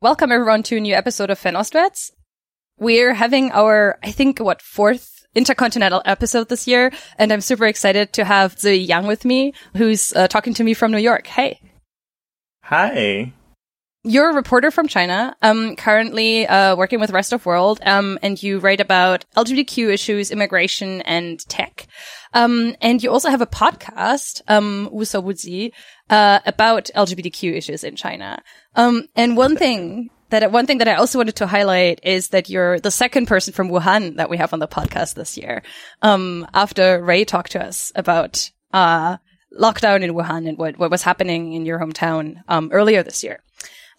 Welcome everyone to a new episode of Ostwärts. We're having our, I think, what, fourth intercontinental episode this year. And I'm super excited to have Zeyi Yang with me, who's uh, talking to me from New York. Hey. Hi. You're a reporter from China, um, currently uh, working with Rest of World, um, and you write about LGBTQ issues, immigration, and tech. Um, and you also have a podcast, um, Wusa Wuzi, uh, about LGBTQ issues in China. Um, and one thing that one thing that I also wanted to highlight is that you're the second person from Wuhan that we have on the podcast this year. Um, after Ray talked to us about uh, lockdown in Wuhan and what what was happening in your hometown um, earlier this year.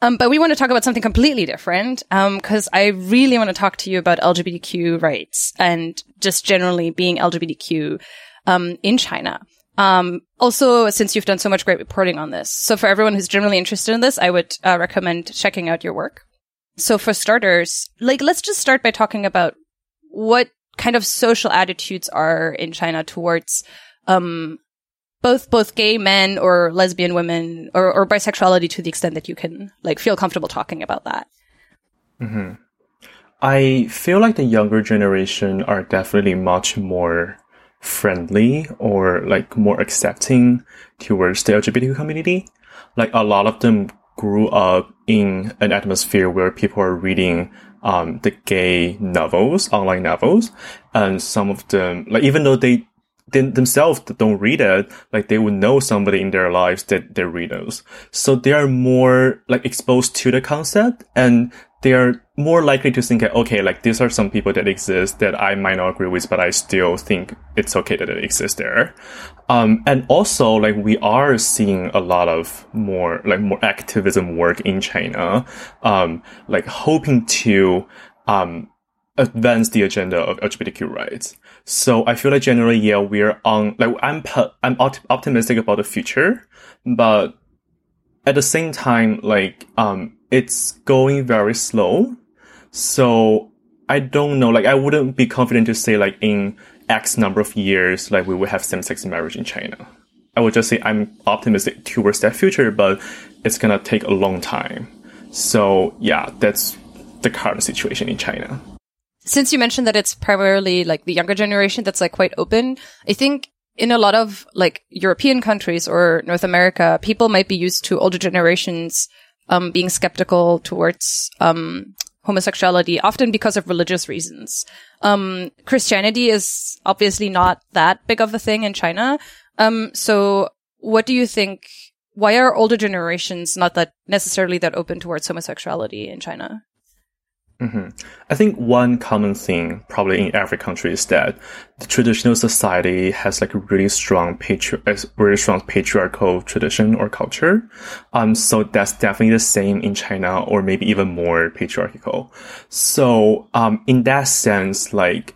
Um, but we want to talk about something completely different because um, I really want to talk to you about LGBTQ rights and just generally being LGBTQ um, in China. Um, also, since you've done so much great reporting on this, so for everyone who's generally interested in this, I would uh, recommend checking out your work. So for starters, like let's just start by talking about what kind of social attitudes are in China towards um, both both gay men or lesbian women or, or bisexuality to the extent that you can like feel comfortable talking about that. Mm-hmm. I feel like the younger generation are definitely much more friendly or like more accepting towards the LGBTQ community. Like a lot of them grew up in an atmosphere where people are reading um, the gay novels, online novels, and some of them, like even though they they themselves don't read it, like they would know somebody in their lives that they read those. So they are more like exposed to the concept and they are more likely to think, okay, like these are some people that exist that I might not agree with, but I still think it's okay that it exists there. Um, and also like we are seeing a lot of more like more activism work in China, um, like hoping to, um, advance the agenda of LGBTQ rights. So I feel like generally, yeah, we're on, like, I'm, I'm optimistic about the future, but at the same time, like, um, it's going very slow. So I don't know, like, I wouldn't be confident to say, like, in X number of years, like, we will have same-sex marriage in China. I would just say I'm optimistic towards that future, but it's gonna take a long time. So yeah, that's the current situation in China since you mentioned that it's primarily like the younger generation that's like quite open, I think in a lot of like European countries or North America, people might be used to older generations um, being skeptical towards um, homosexuality, often because of religious reasons. Um, Christianity is obviously not that big of a thing in China. Um, so what do you think? Why are older generations not that necessarily that open towards homosexuality in China? Mm-hmm. I think one common thing probably in every country is that the traditional society has like a really strong patri- really strong patriarchal tradition or culture. Um, so that's definitely the same in China or maybe even more patriarchal. So, um, in that sense, like,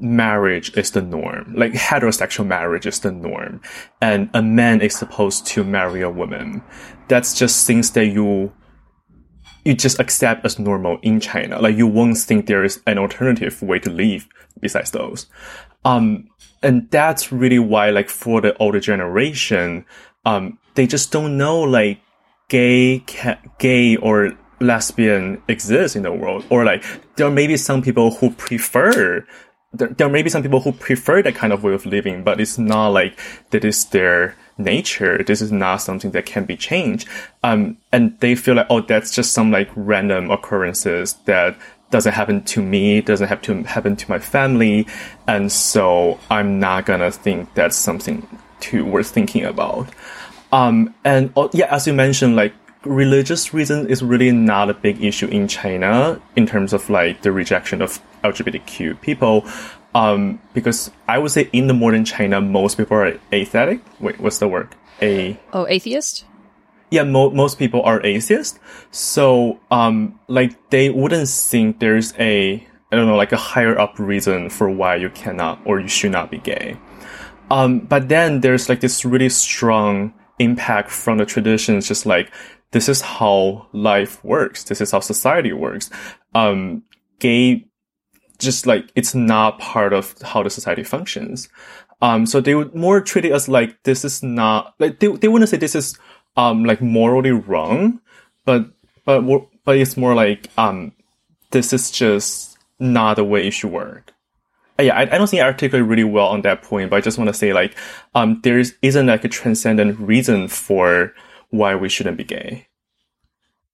marriage is the norm. Like heterosexual marriage is the norm. And a man is supposed to marry a woman. That's just things that you you just accept as normal in China. Like you won't think there is an alternative way to live besides those. Um, and that's really why, like, for the older generation, um, they just don't know, like, gay, ca- gay or lesbian exists in the world. Or, like, there may be some people who prefer there, there may be some people who prefer that kind of way of living, but it's not like that is their nature. This is not something that can be changed. Um, and they feel like, oh, that's just some like random occurrences that doesn't happen to me, doesn't have to happen to my family. And so I'm not gonna think that's something to worth thinking about. Um, and uh, yeah, as you mentioned, like religious reason is really not a big issue in China in terms of like the rejection of LGBTQ people. Um, because I would say in the modern China, most people are atheistic. Wait, what's the word? A oh, atheist. Yeah, mo- most people are atheist. So, um, like they wouldn't think there's a I don't know, like a higher up reason for why you cannot or you should not be gay. Um, but then there's like this really strong impact from the traditions, just like this is how life works. This is how society works. Um, gay, just like it's not part of how the society functions. Um, so they would more treat it as like this is not like they they wouldn't say this is um like morally wrong, but but but it's more like um, this is just not the way it should work. Uh, yeah, I, I don't think I articulate really well on that point, but I just want to say like um, there isn't like a transcendent reason for why we shouldn't be gay.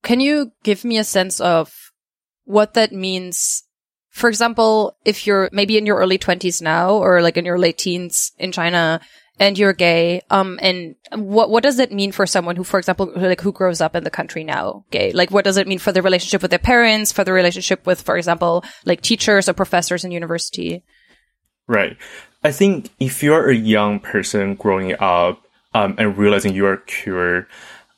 Can you give me a sense of what that means? For example, if you're maybe in your early 20s now or like in your late teens in China and you're gay, um, and what, what does it mean for someone who, for example, like who grows up in the country now gay? Like, what does it mean for the relationship with their parents, for the relationship with, for example, like teachers or professors in university? Right. I think if you're a young person growing up, um, and realizing you are queer,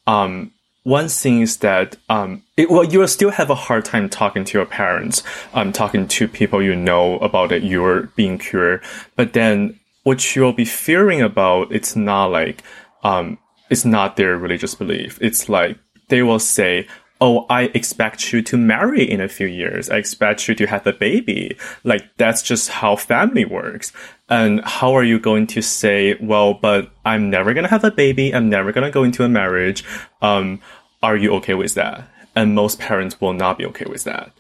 um, one thing is that um, it, well, you will still have a hard time talking to your parents, um, talking to people you know about it. You're being queer. but then what you'll be fearing about, it's not like um, it's not their religious belief. It's like they will say, oh, I expect you to marry in a few years. I expect you to have a baby. Like that's just how family works. And how are you going to say, well, but I'm never going to have a baby. I'm never going to go into a marriage. Um, are you okay with that? And most parents will not be okay with that.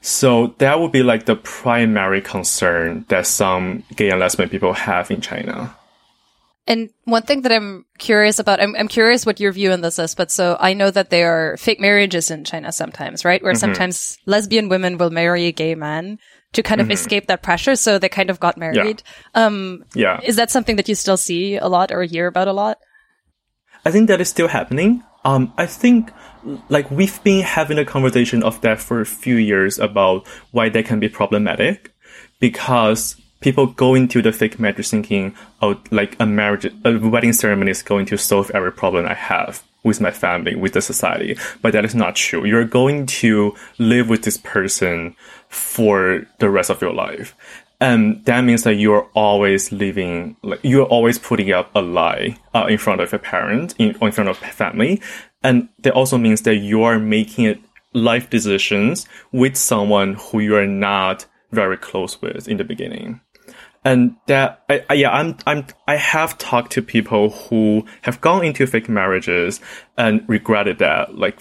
So that would be like the primary concern that some gay and lesbian people have in China. And one thing that I'm curious about, I'm, I'm curious what your view on this is, but so I know that there are fake marriages in China sometimes, right? Where mm-hmm. sometimes lesbian women will marry a gay man to kind of mm-hmm. escape that pressure. So they kind of got married. Yeah. Um, yeah. Is that something that you still see a lot or hear about a lot? I think that is still happening. Um, I think like we've been having a conversation of that for a few years about why that can be problematic because people go into the fake marriage thinking, oh, like a marriage, a wedding ceremony is going to solve every problem I have with my family, with the society. But that is not true. You're going to live with this person for the rest of your life. And that means that you're always living, like, you're always putting up a lie uh, in front of a parent, in, in front of family. And that also means that you're making life decisions with someone who you are not very close with in the beginning. And that, I, I, yeah, I'm, I'm, I have talked to people who have gone into fake marriages and regretted that, like,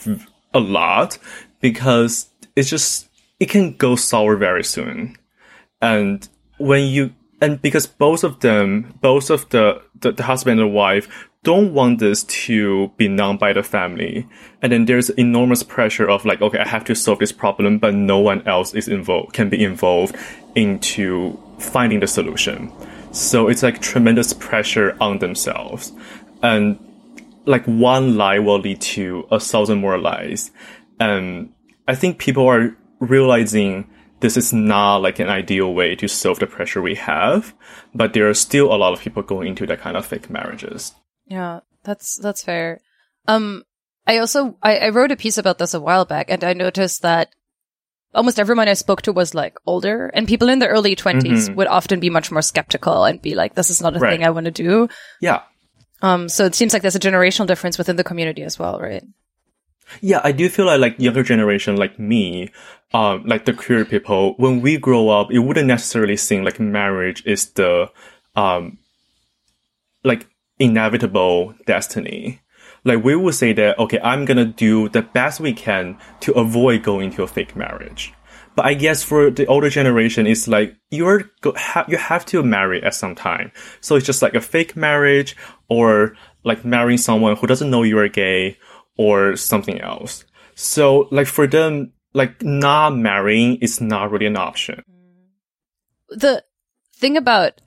a lot because it's just, it can go sour very soon. And when you, and because both of them, both of the, the, the husband and the wife don't want this to be known by the family. And then there's enormous pressure of like, okay, I have to solve this problem, but no one else is involved, can be involved into finding the solution. So it's like tremendous pressure on themselves. And like one lie will lead to a thousand more lies. And I think people are realizing this is not like an ideal way to solve the pressure we have, but there are still a lot of people going into that kind of fake marriages. Yeah, that's that's fair. Um, I also I, I wrote a piece about this a while back, and I noticed that almost everyone I spoke to was like older, and people in their early 20s mm-hmm. would often be much more skeptical and be like, "This is not a right. thing I want to do." Yeah. Um. So it seems like there's a generational difference within the community as well, right? Yeah, I do feel like like younger generation like me, um, like the queer people, when we grow up, it wouldn't necessarily seem like marriage is the um like inevitable destiny. Like we would say that, okay, I'm gonna do the best we can to avoid going to a fake marriage. But I guess for the older generation, it's like you're you have to marry at some time. So it's just like a fake marriage or like marrying someone who doesn't know you're gay or something else. So like for them, like not marrying is not really an option. The thing about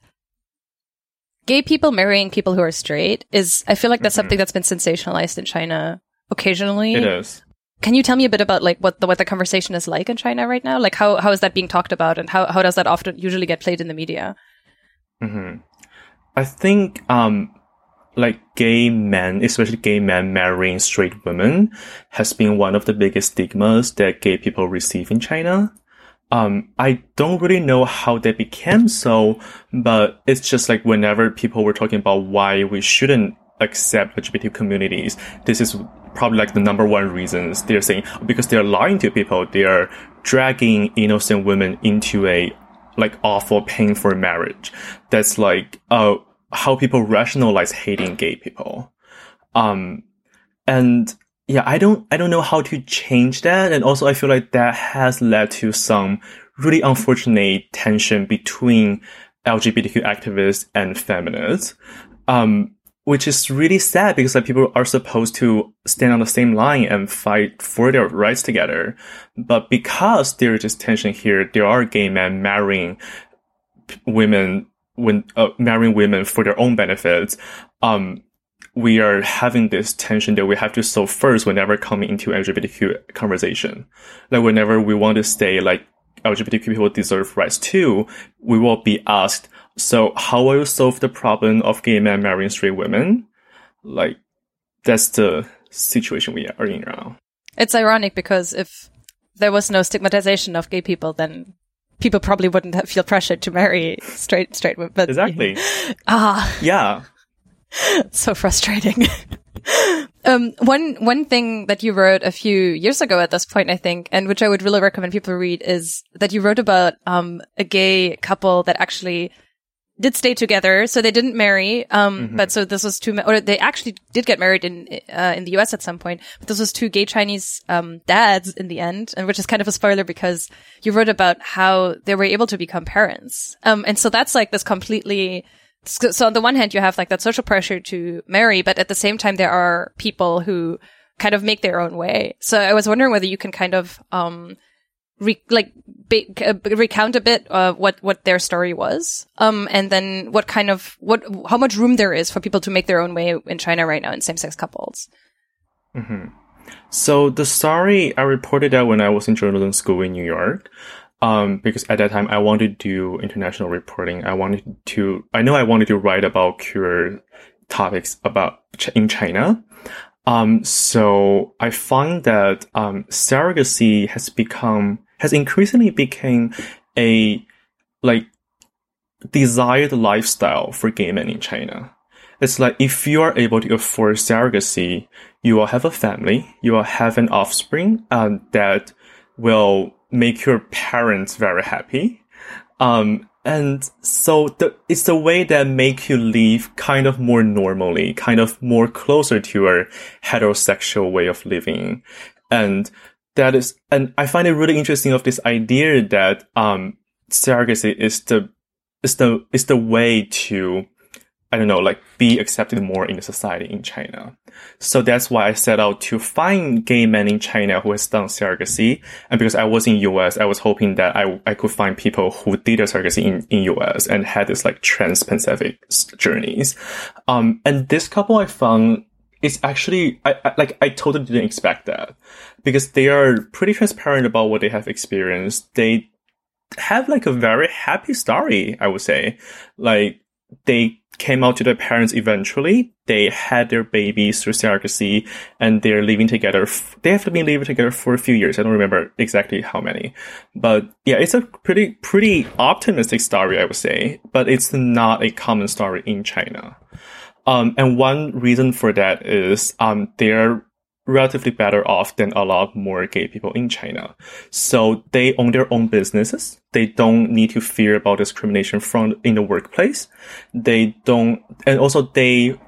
gay people marrying people who are straight is, I feel like that's mm-hmm. something that's been sensationalized in China occasionally. It is. Can you tell me a bit about like what the what the conversation is like in China right now? Like how how is that being talked about, and how how does that often usually get played in the media? Mm-hmm. I think um like gay men, especially gay men marrying straight women, has been one of the biggest stigmas that gay people receive in China. Um, I don't really know how they became so, but it's just like whenever people were talking about why we shouldn't accept LGBT communities, this is probably like the number one reasons they're saying because they're lying to people, they are dragging innocent women into a like awful, painful marriage. That's like uh how people rationalize hating gay people. Um, and yeah, I don't, I don't know how to change that. And also I feel like that has led to some really unfortunate tension between LGBTQ activists and feminists. Um, which is really sad because like people are supposed to stand on the same line and fight for their rights together. But because there is this tension here, there are gay men marrying women when uh, marrying women for their own benefits. Um, we are having this tension that we have to solve first whenever coming into LGBTQ conversation. Like whenever we want to say like LGBTQ people deserve rights too, we will be asked, so how will you solve the problem of gay men marrying straight women? Like, that's the situation we are in now. It's ironic because if there was no stigmatization of gay people, then people probably wouldn't feel pressured to marry straight straight women. But, exactly. ah, yeah. so frustrating. um, one one thing that you wrote a few years ago at this point, I think, and which I would really recommend people read, is that you wrote about um, a gay couple that actually did stay together, so they didn't marry. Um, mm-hmm. but so this was two, or they actually did get married in uh, in the U.S. at some point. But this was two gay Chinese um, dads in the end, and which is kind of a spoiler because you wrote about how they were able to become parents. Um, and so that's like this completely. So on the one hand, you have like that social pressure to marry, but at the same time, there are people who kind of make their own way. So I was wondering whether you can kind of um re- like be- uh, recount a bit uh, what what their story was, um, and then what kind of what how much room there is for people to make their own way in China right now in same sex couples. Mm-hmm. So the story I reported out when I was in journalism school in New York. Um, because at that time I wanted to do international reporting. I wanted to, I know I wanted to write about queer topics about ch- in China. Um, so I find that um, surrogacy has become has increasingly become a like desired lifestyle for gay men in China. It's like if you are able to afford surrogacy, you will have a family, you will have an offspring um, that will make your parents very happy. Um, and so the, it's the way that make you live kind of more normally, kind of more closer to a heterosexual way of living. And that is, and I find it really interesting of this idea that, um, surrogacy is the, is the, is the way to, I don't know, like be accepted more in the society in China. So that's why I set out to find gay men in China who has done surrogacy. And because I was in US, I was hoping that I, I could find people who did a surrogacy in, in US and had this like trans-Pacific journeys. Um, and this couple I found it's actually I, I, like I totally didn't expect that because they are pretty transparent about what they have experienced. They have like a very happy story, I would say. Like they came out to their parents eventually. They had their babies through surrogacy and they're living together. F- they have been living together for a few years. I don't remember exactly how many, but yeah, it's a pretty, pretty optimistic story, I would say, but it's not a common story in China. Um, and one reason for that is um, they're relatively better off than a lot more gay people in China. So they own their own businesses. They don't need to fear about discrimination from in the workplace. They don't, and also they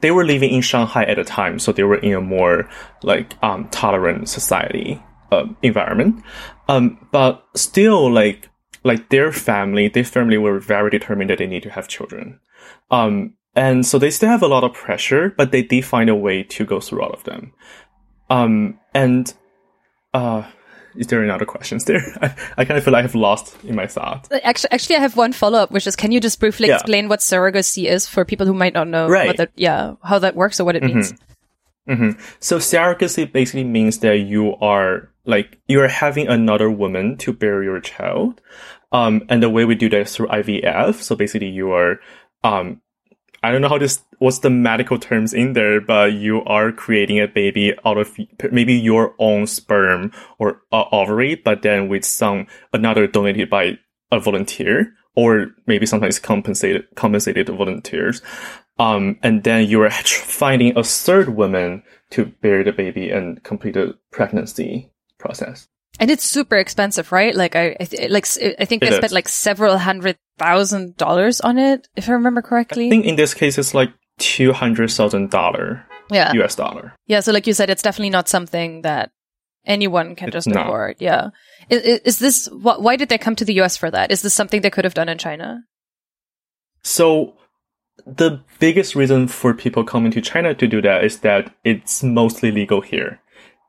they were living in Shanghai at the time, so they were in a more like um, tolerant society uh, environment. Um, but still, like like their family, their family were very determined that they need to have children. Um, and so they still have a lot of pressure, but they did find a way to go through all of them. Um, and, uh, is there any other questions there? I, I kind of feel like I've lost in my thought. Actually, actually, I have one follow up, which is, can you just briefly yeah. explain what surrogacy is for people who might not know, right? That, yeah, how that works or what it mm-hmm. means? Mm-hmm. So surrogacy basically means that you are like you are having another woman to bear your child, um, and the way we do that is through IVF. So basically, you are um, I don't know how this what's the medical terms in there, but you are creating a baby out of maybe your own sperm or uh, ovary, but then with some another donated by a volunteer or maybe sometimes compensated compensated volunteers. Um, and then you're finding a third woman to bear the baby and complete the pregnancy process. And it's super expensive, right? Like I, I th- like I think they it spent is. like several hundred thousand dollars on it, if I remember correctly. I think in this case it's like two hundred thousand dollar. Yeah. US dollar. Yeah. So like you said, it's definitely not something that anyone can just afford. Yeah. Is, is this, wh- why did they come to the US for that? Is this something they could have done in China? So the biggest reason for people coming to China to do that is that it's mostly legal here.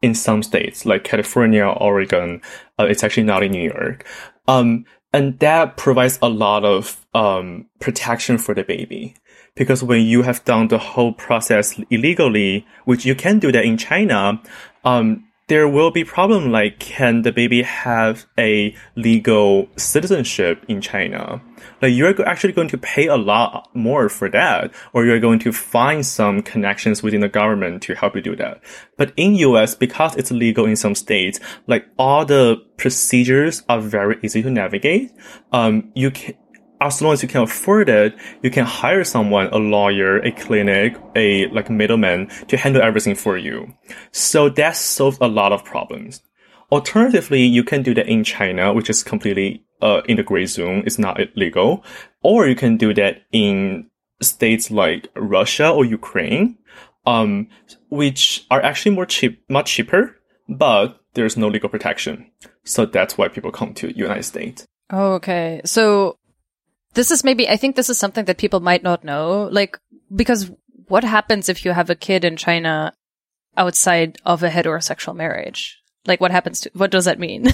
In some states, like California, Oregon, uh, it's actually not in New York. Um, and that provides a lot of um, protection for the baby. Because when you have done the whole process illegally, which you can do that in China, um, there will be problem like can the baby have a legal citizenship in China? Like you're actually going to pay a lot more for that, or you're going to find some connections within the government to help you do that. But in US, because it's legal in some states, like all the procedures are very easy to navigate. Um, you can, as long as you can afford it, you can hire someone, a lawyer, a clinic, a like middleman to handle everything for you. So that solves a lot of problems. Alternatively, you can do that in China, which is completely uh, in the gray zone. It's not illegal. Or you can do that in states like Russia or Ukraine, um, which are actually more cheap, much cheaper, but there's no legal protection. So that's why people come to United States. Oh, okay. So this is maybe, I think this is something that people might not know. Like, because what happens if you have a kid in China outside of a heterosexual marriage? Like, what happens to, what does that mean?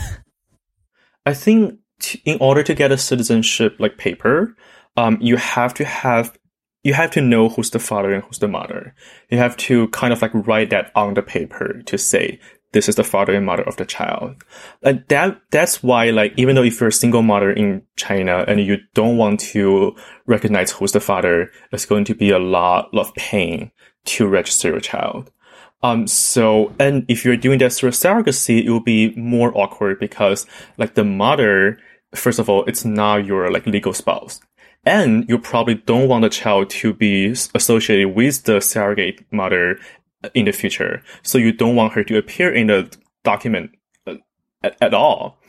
I think t- in order to get a citizenship like paper, um, you have to have you have to know who's the father and who's the mother. You have to kind of like write that on the paper to say this is the father and mother of the child. And that that's why like even though if you're a single mother in China and you don't want to recognize who's the father, it's going to be a lot of pain to register your child. Um, so, and if you're doing that through surrogacy, it will be more awkward because like the mother, first of all, it's not your like legal spouse. And you probably don't want the child to be associated with the surrogate mother in the future. So you don't want her to appear in the document uh, at, at all.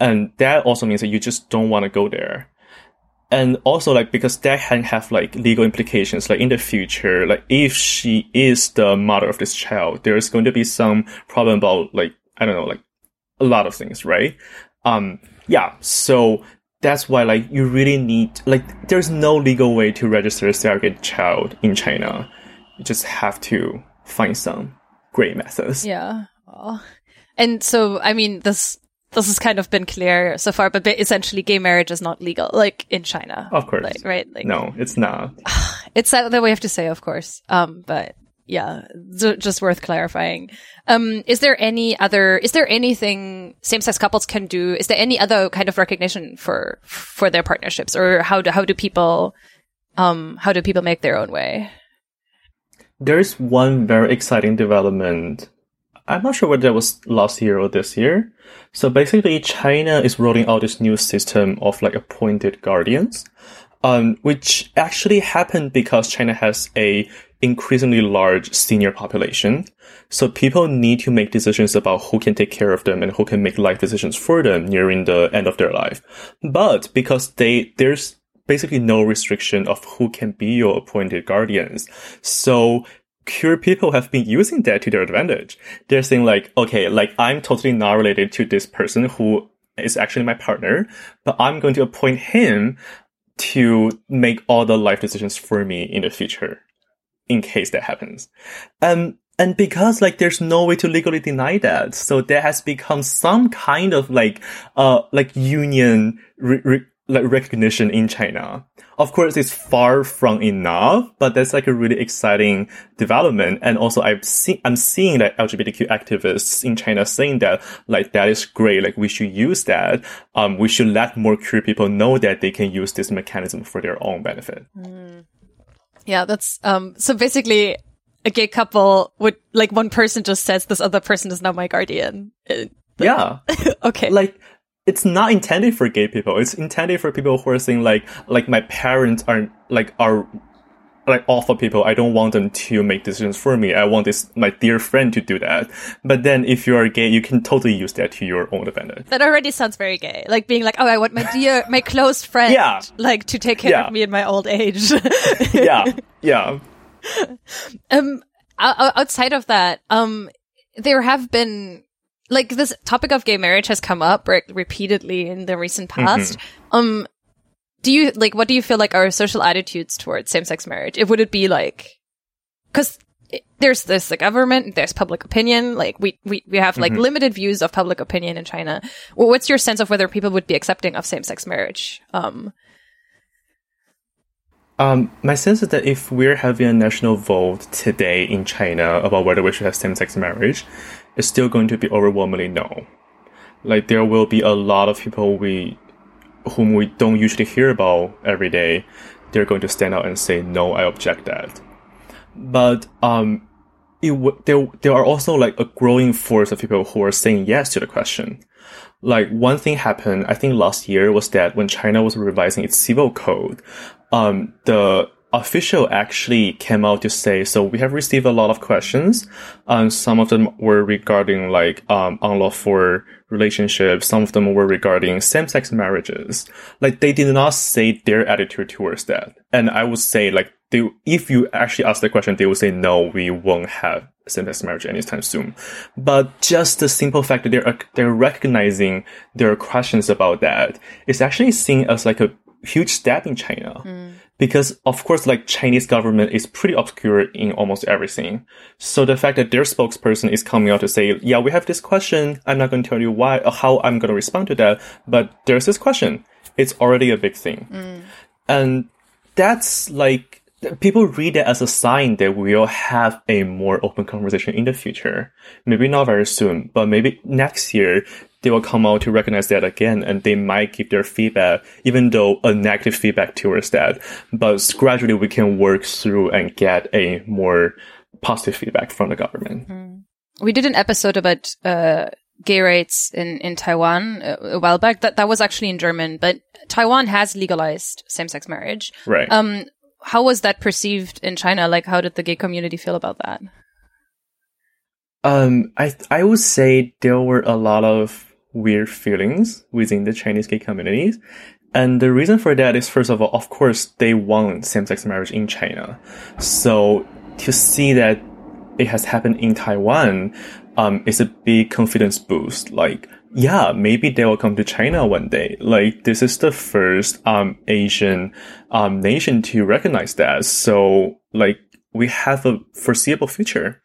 And that also means that you just don't want to go there and also like because that can have like legal implications like in the future like if she is the mother of this child there's going to be some problem about like i don't know like a lot of things right um yeah so that's why like you really need like there's no legal way to register a surrogate child in china you just have to find some great methods yeah well, and so i mean this this has kind of been clear so far, but essentially gay marriage is not legal, like in China. Of course. Like, right? Like, no, it's not. it's that we have to say, of course. Um, but yeah, just worth clarifying. Um, is there any other, is there anything same-sex couples can do? Is there any other kind of recognition for, for their partnerships or how do, how do people, um, how do people make their own way? There's one very exciting development I'm not sure whether that was last year or this year. So basically, China is rolling out this new system of like appointed guardians, um, which actually happened because China has a increasingly large senior population. So people need to make decisions about who can take care of them and who can make life decisions for them nearing the end of their life. But because they, there's basically no restriction of who can be your appointed guardians. So queer people have been using that to their advantage. They're saying like, okay, like I'm totally not related to this person who is actually my partner, but I'm going to appoint him to make all the life decisions for me in the future, in case that happens. Um, and because like there's no way to legally deny that, so there has become some kind of like, uh, like union re- re- like recognition in China. Of course, it's far from enough, but that's like a really exciting development. And also, I've seen, I'm seeing that LGBTQ activists in China saying that like that is great. Like we should use that. Um, we should let more queer people know that they can use this mechanism for their own benefit. Mm. Yeah, that's um. So basically, a gay couple would like one person just says this other person is now my guardian. yeah. okay. Like it's not intended for gay people. It's intended for people who are saying like, like my parents are like are like awful people. I don't want them to make decisions for me. I want this my dear friend to do that. But then if you are gay, you can totally use that to your own advantage. That already sounds very gay. Like being like, oh, I want my dear, my close friend, yeah. like to take care yeah. of me in my old age. yeah, yeah. Um, outside of that, um, there have been like this topic of gay marriage has come up re- repeatedly in the recent past. Mm-hmm. Um, do you like what do you feel like are social attitudes towards same-sex marriage? It would it be like because there's this the government, there's public opinion. Like we we we have like mm-hmm. limited views of public opinion in China. Well, what's your sense of whether people would be accepting of same-sex marriage? Um, um, my sense is that if we're having a national vote today in China about whether we should have same-sex marriage, it's still going to be overwhelmingly no. Like there will be a lot of people we whom we don't usually hear about every day. They're going to stand out and say no, I object that. But um, it w- there there are also like a growing force of people who are saying yes to the question. Like one thing happened, I think last year was that when China was revising its civil code, um, the official actually came out to say, so we have received a lot of questions. and some of them were regarding like, um, unlawful relationships. Some of them were regarding same-sex marriages. Like they did not say their attitude towards that. And I would say like, they, if you actually ask the question, they would say, no, we won't have same-sex marriage anytime soon. But just the simple fact that they're, they're recognizing their questions about that is actually seen as like a huge step in China. Mm. Because of course, like Chinese government is pretty obscure in almost everything. So the fact that their spokesperson is coming out to say, yeah, we have this question. I'm not going to tell you why or how I'm going to respond to that, but there's this question. It's already a big thing. Mm. And that's like, people read it as a sign that we'll have a more open conversation in the future. Maybe not very soon, but maybe next year they will come out to recognize that again and they might give their feedback, even though a negative feedback towards that. But gradually we can work through and get a more positive feedback from the government. Mm. We did an episode about, uh, gay rights in, in Taiwan a, a, while back. That, that was actually in German, but Taiwan has legalized same-sex marriage. Right. Um, how was that perceived in China? Like, how did the gay community feel about that? Um, I I would say there were a lot of weird feelings within the Chinese gay communities. And the reason for that is, first of all, of course, they want same-sex marriage in China. So to see that it has happened in Taiwan, um, is a big confidence boost. Like, yeah, maybe they will come to China one day. Like, this is the first, um, Asian, um, nation to recognize that. So, like, we have a foreseeable future.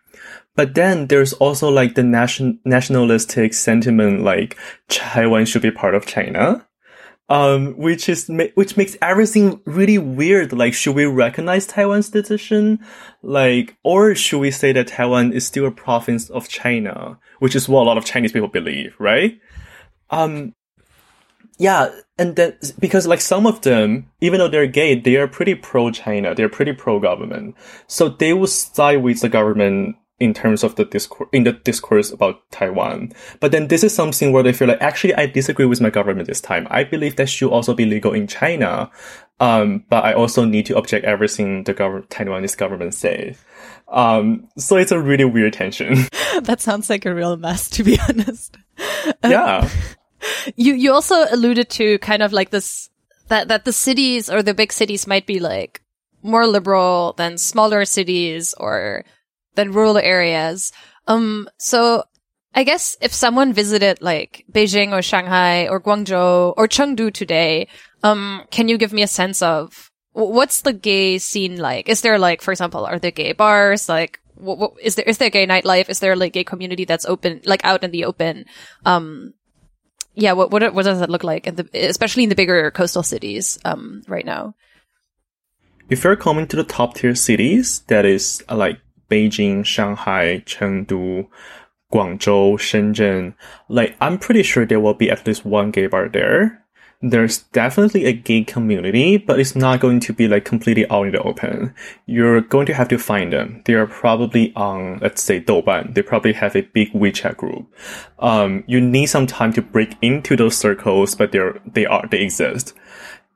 But then there's also like the nation nationalistic sentiment, like Taiwan should be part of China, um, which is which makes everything really weird. Like, should we recognize Taiwan's decision, like, or should we say that Taiwan is still a province of China, which is what a lot of Chinese people believe, right? Um, yeah, and then because like some of them, even though they're gay, they are pretty pro China. They're pretty pro government, so they will side with the government in terms of the discourse in the discourse about Taiwan. But then this is something where they feel like actually I disagree with my government this time. I believe that should also be legal in China. Um, but I also need to object everything the government Taiwanese government says. Um, so it's a really weird tension. that sounds like a real mess, to be honest. Yeah. you you also alluded to kind of like this that that the cities or the big cities might be like more liberal than smaller cities or than rural areas. Um, so I guess if someone visited like Beijing or Shanghai or Guangzhou or Chengdu today, um, can you give me a sense of what's the gay scene like? Is there like, for example, are there gay bars? Like, what, what, is there, is there gay nightlife? Is there like gay community that's open, like out in the open? Um, yeah, what, what, what does that look like? The, especially in the bigger coastal cities, um, right now? If you're coming to the top tier cities, that is uh, like Beijing, Shanghai, Chengdu, Guangzhou, Shenzhen, like I'm pretty sure there will be at least one gay bar there. There's definitely a gay community, but it's not going to be like completely out in the open. You're going to have to find them. They are probably on, let's say, Douban. They probably have a big WeChat group. Um, you need some time to break into those circles, but they're, they are, they exist.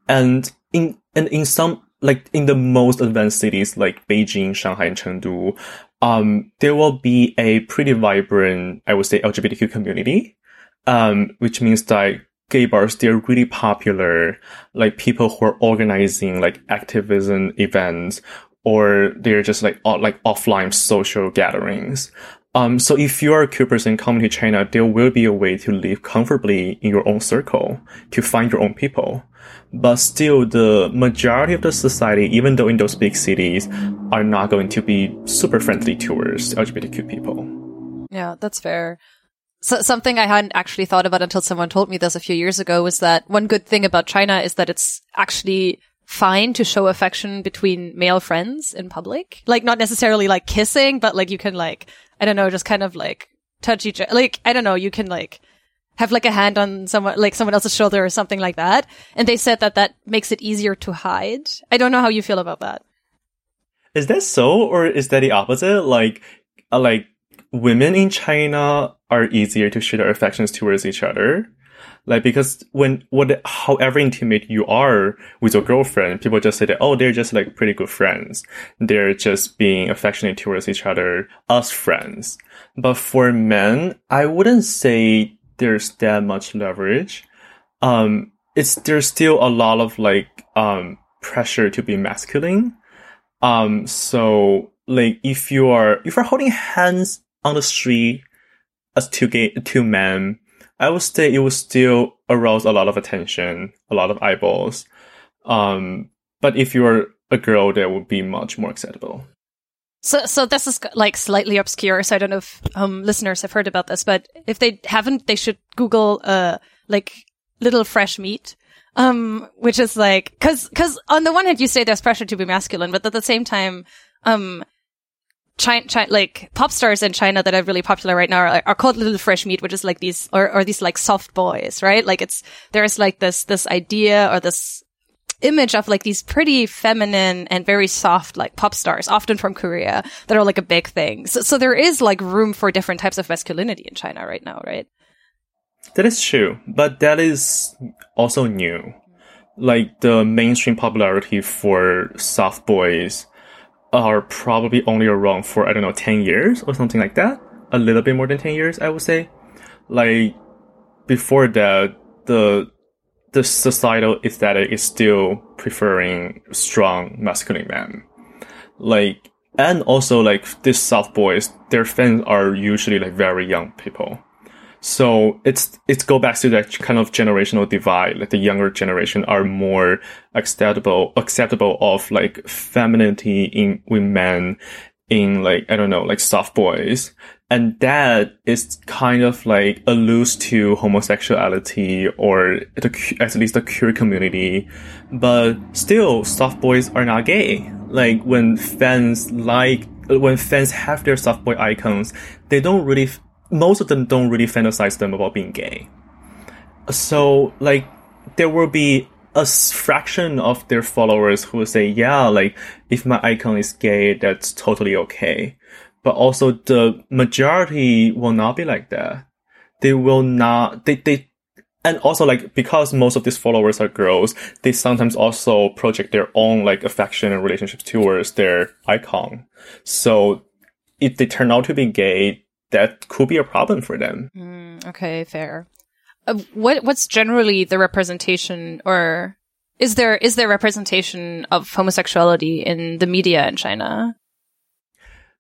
And in, and in some like in the most advanced cities like Beijing, Shanghai, and Chengdu, um, there will be a pretty vibrant, I would say, LGBTQ community, um, which means that gay bars, they're really popular, like people who are organizing like activism events or they're just like all, like offline social gatherings. Um, so if you are a queer person coming to China, there will be a way to live comfortably in your own circle, to find your own people. But still, the majority of the society, even though in those big cities, are not going to be super friendly towards LGBTQ people. Yeah, that's fair. So, something I hadn't actually thought about until someone told me this a few years ago was that one good thing about China is that it's actually fine to show affection between male friends in public. Like not necessarily like kissing, but like you can like, I don't know, just kind of like touch each other. Like, I don't know, you can like have like a hand on someone, like someone else's shoulder or something like that. And they said that that makes it easier to hide. I don't know how you feel about that. Is that so? Or is that the opposite? Like, uh, like women in China are easier to show their affections towards each other? Like, because when, what, however intimate you are with your girlfriend, people just say that, oh, they're just like pretty good friends. They're just being affectionate towards each other as friends. But for men, I wouldn't say there's that much leverage. Um, it's, there's still a lot of like, um, pressure to be masculine. Um, so like if you are, if you're holding hands on the street as two gay, two men, I would say it would still arouse a lot of attention, a lot of eyeballs. Um, but if you're a girl, that would be much more acceptable. So, so this is like slightly obscure. So I don't know if um, listeners have heard about this, but if they haven't, they should Google uh like little fresh meat, um, which is like because because on the one hand you say there's pressure to be masculine, but at the same time, um, China, China, like pop stars in China that are really popular right now are, are, called little fresh meat, which is like these, or, or these like soft boys, right? Like it's, there's like this, this idea or this image of like these pretty feminine and very soft like pop stars, often from Korea, that are like a big thing. So, so there is like room for different types of masculinity in China right now, right? That is true, but that is also new. Like the mainstream popularity for soft boys are probably only around for, I don't know, 10 years or something like that. A little bit more than 10 years, I would say. Like, before that, the, the societal aesthetic is still preferring strong masculine men. Like, and also like these soft boys, their fans are usually like very young people. So it's it's go back to that kind of generational divide. Like the younger generation are more acceptable acceptable of like femininity in women in like I don't know like soft boys, and that is kind of like alludes to homosexuality or the, at least the queer community. But still, soft boys are not gay. Like when fans like when fans have their soft boy icons, they don't really most of them don't really fantasize them about being gay. So like there will be a fraction of their followers who will say, yeah, like if my icon is gay, that's totally okay. But also the majority will not be like that. They will not, they, they, and also like because most of these followers are girls, they sometimes also project their own like affection and relationships towards their icon. So if they turn out to be gay, that could be a problem for them. Mm, okay, fair. Uh, what what's generally the representation, or is there is there representation of homosexuality in the media in China?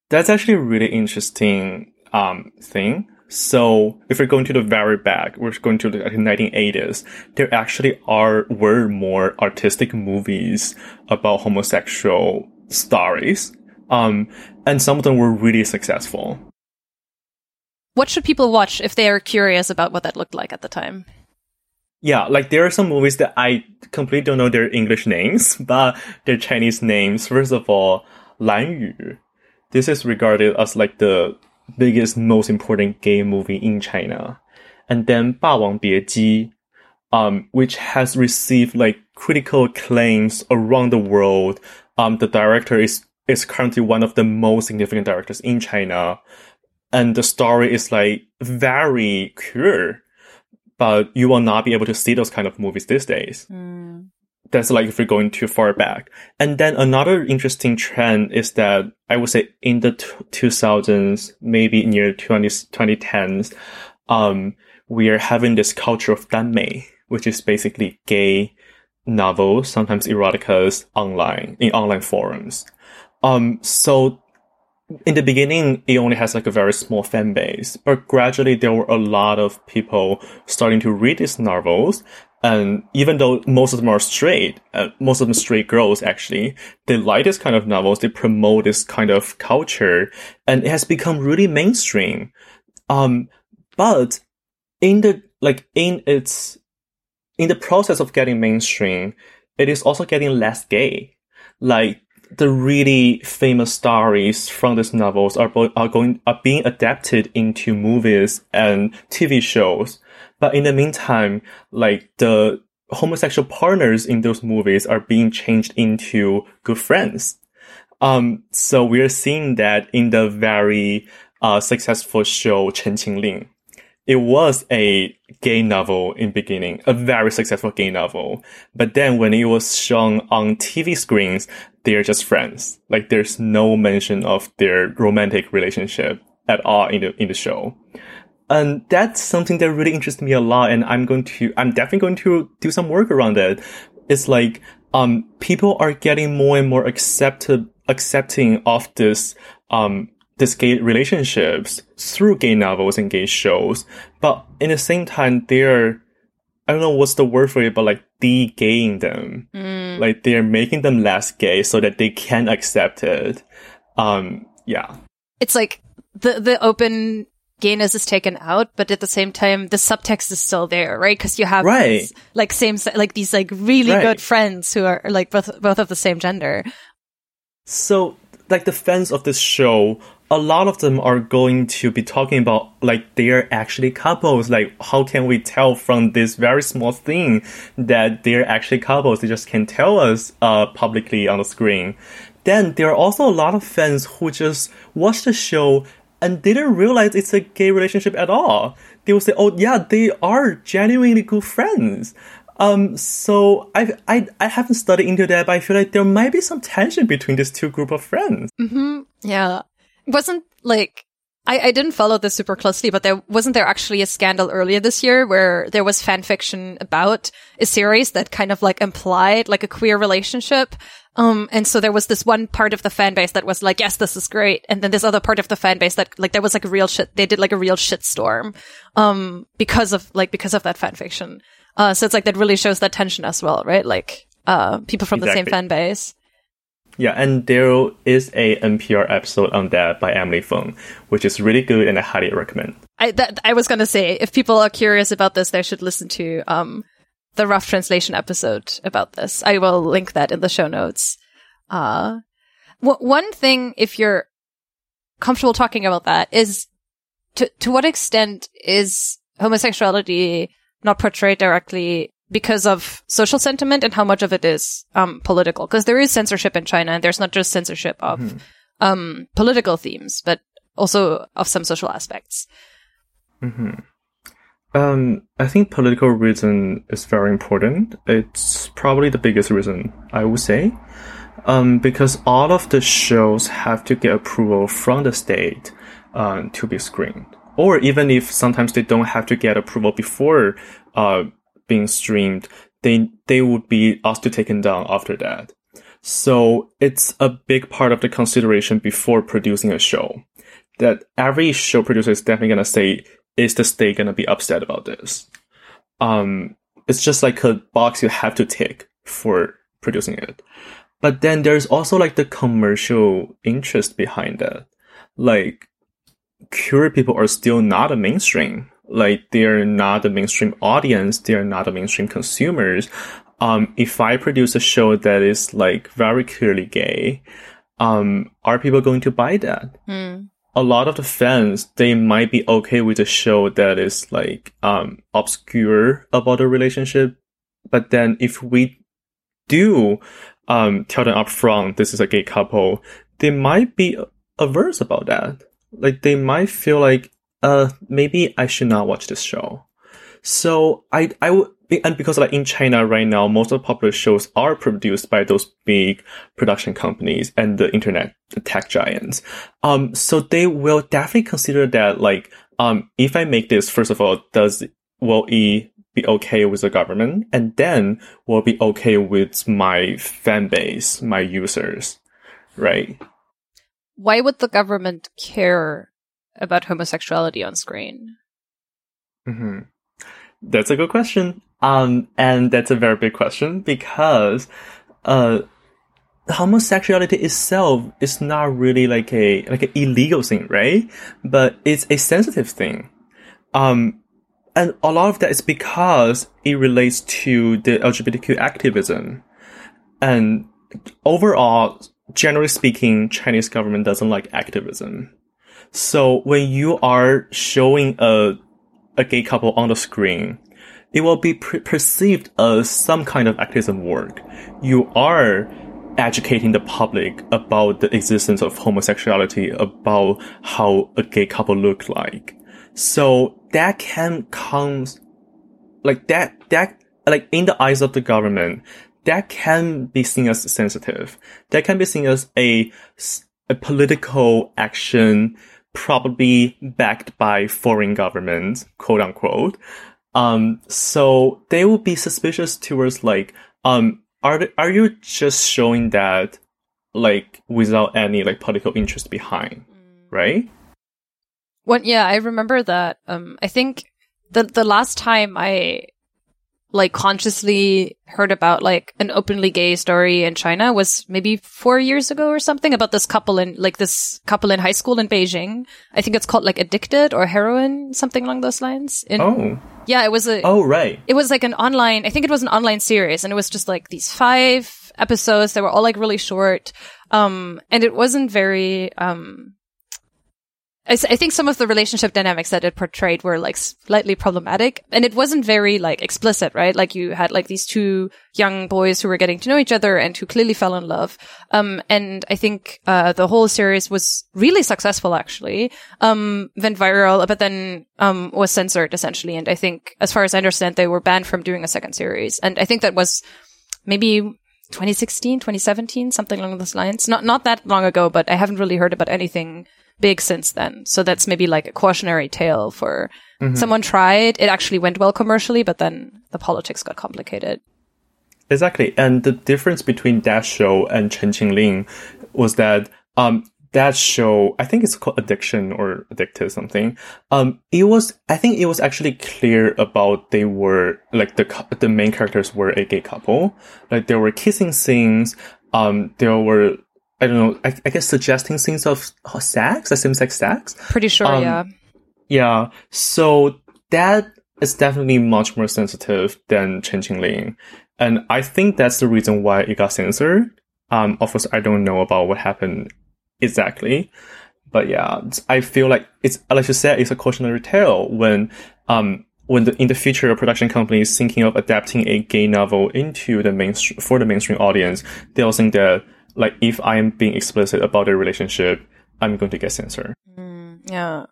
That's actually a really interesting um, thing. So if we're going to the very back, we're going to the 1980s. There actually are were more artistic movies about homosexual stories, um, and some of them were really successful. What should people watch if they are curious about what that looked like at the time? Yeah, like there are some movies that I completely don't know their English names, but their Chinese names. First of all, Lan Yu. This is regarded as like the biggest, most important gay movie in China. And then Ba Wang Bie Ji, um, which has received like critical acclaims around the world. Um, the director is, is currently one of the most significant directors in China and the story is like very queer, but you will not be able to see those kind of movies these days. Mm. That's like if you're going too far back. And then another interesting trend is that I would say in the t- 2000s, maybe near 20, 2010s, um, we are having this culture of danmei, which is basically gay novels, sometimes eroticas online, in online forums. Um, so in the beginning, it only has like a very small fan base, but gradually there were a lot of people starting to read these novels. And even though most of them are straight, uh, most of them straight girls actually, they like this kind of novels. They promote this kind of culture and it has become really mainstream. Um, but in the, like in its, in the process of getting mainstream, it is also getting less gay. Like the really famous stories from these novels are, are going are being adapted into movies and TV shows. But in the meantime, like the homosexual partners in those movies are being changed into good friends. Um, so we're seeing that in the very uh, successful show Chen Qingling it was a gay novel in beginning, a very successful gay novel. But then when it was shown on TV screens, they're just friends. Like there's no mention of their romantic relationship at all in the in the show. And that's something that really interests me a lot. And I'm going to, I'm definitely going to do some work around it. It's like, um, people are getting more and more accepted, accepting of this, um, this gay relationships through gay novels and gay shows, but in the same time, they're, I don't know what's the word for it, but like de-gaying them. Mm. Like they're making them less gay so that they can accept it. Um, yeah. It's like the, the open gayness is taken out, but at the same time, the subtext is still there, right? Because you have right. These, like same, like these like really right. good friends who are like both, both of the same gender. So like the fans of this show a lot of them are going to be talking about like they're actually couples. Like how can we tell from this very small thing that they're actually couples? They just can't tell us uh, publicly on the screen. Then there are also a lot of fans who just watch the show and didn't realize it's a gay relationship at all. They will say, "Oh yeah, they are genuinely good friends." Um, so I, I, I haven't studied into that, but I feel like there might be some tension between these two group of friends. Mm-hmm. Yeah wasn't like I, I didn't follow this super closely, but there wasn't there actually a scandal earlier this year where there was fan fiction about a series that kind of like implied like a queer relationship. Um, and so there was this one part of the fan base that was like, yes, this is great. And then this other part of the fan base that like there was like a real shit. They did like a real shitstorm, um, because of like, because of that fan fiction. Uh, so it's like that really shows that tension as well, right? Like, uh, people from exactly. the same fan base. Yeah, and there is a NPR episode on that by Emily Feng, which is really good and I highly recommend. I that, I was gonna say if people are curious about this, they should listen to um the rough translation episode about this. I will link that in the show notes. Uh, w- one thing, if you're comfortable talking about that, is to to what extent is homosexuality not portrayed directly because of social sentiment and how much of it is um, political. Because there is censorship in China, and there's not just censorship of mm-hmm. um, political themes, but also of some social aspects. Mm-hmm. Um, I think political reason is very important. It's probably the biggest reason I would say, um, because all of the shows have to get approval from the state uh, to be screened, or even if sometimes they don't have to get approval before uh, being streamed, they they would be asked to taken down after that. So it's a big part of the consideration before producing a show. That every show producer is definitely gonna say, is the state gonna be upset about this? Um, it's just like a box you have to tick for producing it. But then there's also like the commercial interest behind that. Like, queer people are still not a mainstream like they're not the mainstream audience, they're not the mainstream consumers. Um, if I produce a show that is like very clearly gay, um, are people going to buy that? Mm. A lot of the fans, they might be okay with a show that is like, um, obscure about a relationship. But then if we do, um, tell them upfront, this is a gay couple, they might be averse about that. Like they might feel like, uh, maybe I should not watch this show. So I, I would, and because like in China right now, most of the popular shows are produced by those big production companies and the internet the tech giants. Um, so they will definitely consider that like, um, if I make this, first of all, does, will E be okay with the government? And then will be okay with my fan base, my users. right? Why would the government care about homosexuality on screen? Mm-hmm. That's a good question. Um, and that's a very big question because, uh, homosexuality itself is not really like a like an illegal thing, right? But it's a sensitive thing. Um, and a lot of that is because it relates to the LGBTQ activism. And overall, generally speaking, Chinese government doesn't like activism. So when you are showing a a gay couple on the screen, it will be pre- perceived as some kind of activism work. You are educating the public about the existence of homosexuality, about how a gay couple look like. So that can come, like that, that, like in the eyes of the government, that can be seen as sensitive. That can be seen as a, a political action probably backed by foreign governments, quote unquote. Um, so they will be suspicious towards like, um, are are you just showing that like without any like political interest behind, mm. right? Well, yeah, I remember that. Um, I think the the last time I like consciously heard about like an openly gay story in China was maybe four years ago or something about this couple in like this couple in high school in Beijing. I think it's called like Addicted or Heroin, something along those lines. In, oh. Yeah, it was a. Oh, right. It was like an online, I think it was an online series and it was just like these five episodes. They were all like really short. Um, and it wasn't very, um, I, think some of the relationship dynamics that it portrayed were like slightly problematic and it wasn't very like explicit, right? Like you had like these two young boys who were getting to know each other and who clearly fell in love. Um, and I think, uh, the whole series was really successful actually. Um, went viral, but then, um, was censored essentially. And I think, as far as I understand, they were banned from doing a second series. And I think that was maybe 2016, 2017, something along those lines. Not, not that long ago, but I haven't really heard about anything big since then. So that's maybe like a cautionary tale for mm-hmm. someone tried. It actually went well commercially, but then the politics got complicated. Exactly. And the difference between that show and Chen Qingling was that, um, that show, I think it's called Addiction or Addicted something. Um, it was, I think it was actually clear about they were, like the, the main characters were a gay couple. Like there were kissing scenes. Um, there were I don't know, I, I guess suggesting things of sex, like same-sex sex. Pretty sure, um, yeah. Yeah. So that is definitely much more sensitive than Chen Qingling. And I think that's the reason why it got censored. Um, of course, I don't know about what happened exactly. But yeah, I feel like it's, like you said, it's a cautionary tale when, um, when the, in the future, a production company is thinking of adapting a gay novel into the mainstream, for the mainstream audience, they'll think that like if I am being explicit about a relationship, I'm going to get censored. Mm, yeah.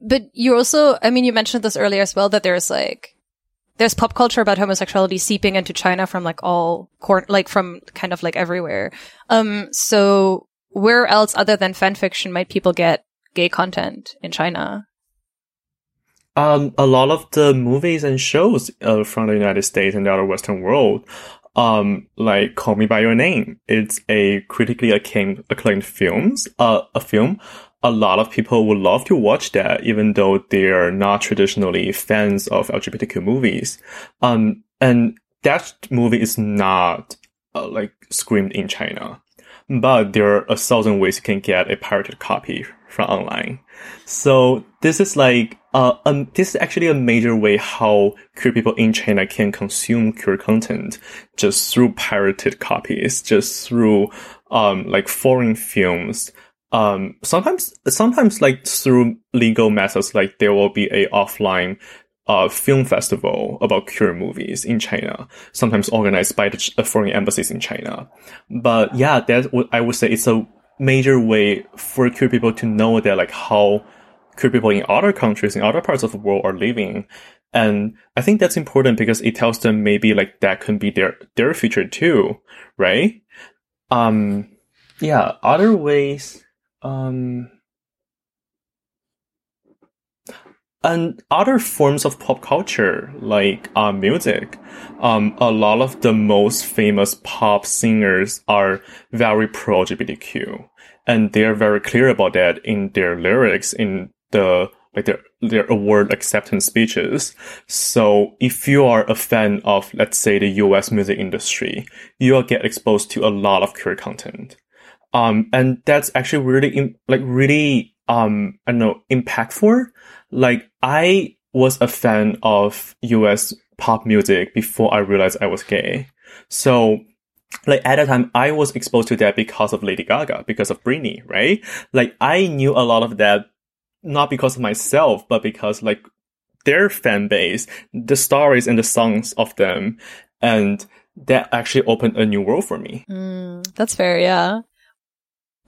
But you also, I mean, you mentioned this earlier as well that there's like, there's pop culture about homosexuality seeping into China from like all cor- like from kind of like everywhere. Um, so where else other than fan fiction might people get gay content in China? Um, a lot of the movies and shows uh, from the United States and the other Western world um, like Call Me by Your Name. It's a critically acclaimed, acclaimed films, uh, a film. A lot of people would love to watch that, even though they're not traditionally fans of LGBTQ movies. Um, and that movie is not uh, like screamed in China, but there are a thousand ways you can get a pirated copy from online. So this is like, uh, um, this is actually a major way how queer people in China can consume queer content just through pirated copies, just through, um, like foreign films. Um, sometimes, sometimes like through legal methods, like there will be a offline uh, film festival about queer movies in China, sometimes organized by the foreign embassies in China. But yeah, that I would say it's a major way for queer people to know that like how queer people in other countries in other parts of the world are living and i think that's important because it tells them maybe like that can be their their future too right um yeah other ways um and other forms of pop culture like uh, music um, a lot of the most famous pop singers are very pro lgbtq and they're very clear about that in their lyrics in the like their their award acceptance speeches. So if you are a fan of, let's say, the US music industry, you'll get exposed to a lot of queer content. Um, and that's actually really, like, really, um, I don't know, impactful. Like, I was a fan of US pop music before I realized I was gay. So, like at the time, I was exposed to that because of Lady Gaga, because of Britney, right? Like I knew a lot of that not because of myself, but because like their fan base, the stories and the songs of them, and that actually opened a new world for me. Mm, that's fair, yeah.